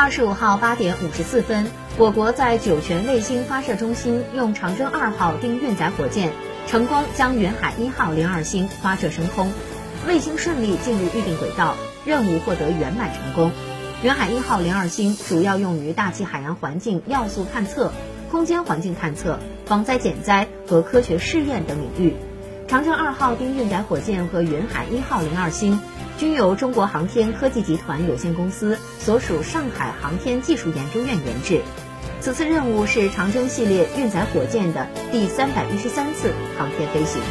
二十五号八点五十四分，我国在酒泉卫星发射中心用长征二号丁运载火箭成功将云海一号零二星发射升空，卫星顺利进入预定轨道，任务获得圆满成功。云海一号零二星主要用于大气海洋环境要素探测、空间环境探测、防灾减灾和科学试验等领域。长征二号丁运载火箭和云海一号零二星。均由中国航天科技集团有限公司所属上海航天技术研究院研制。此次任务是长征系列运载火箭的第三百一十三次航天飞行。